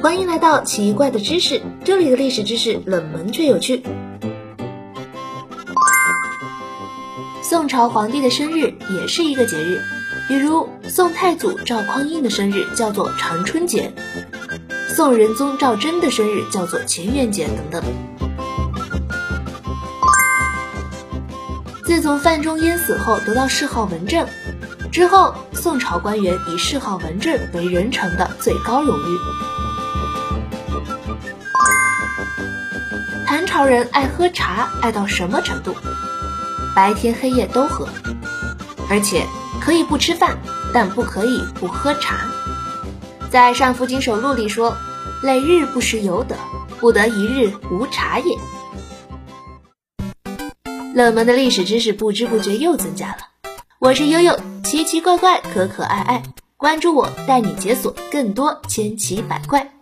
欢迎来到奇怪的知识，这里的历史知识冷门却有趣。宋朝皇帝的生日也是一个节日，比如宋太祖赵匡胤的生日叫做长春节，宋仁宗赵祯的生日叫做乾元节等等。自从范仲淹死后得到谥号文正。之后，宋朝官员以谥号文正为人臣的最高荣誉。唐朝人爱喝茶，爱到什么程度？白天黑夜都喝，而且可以不吃饭，但不可以不喝茶。在《上福经手录》里说：“累日不食有德，不得一日无茶也。”冷门的历史知识不知不觉又增加了。我是悠悠。奇奇怪怪，可可爱爱，关注我，带你解锁更多千奇百怪。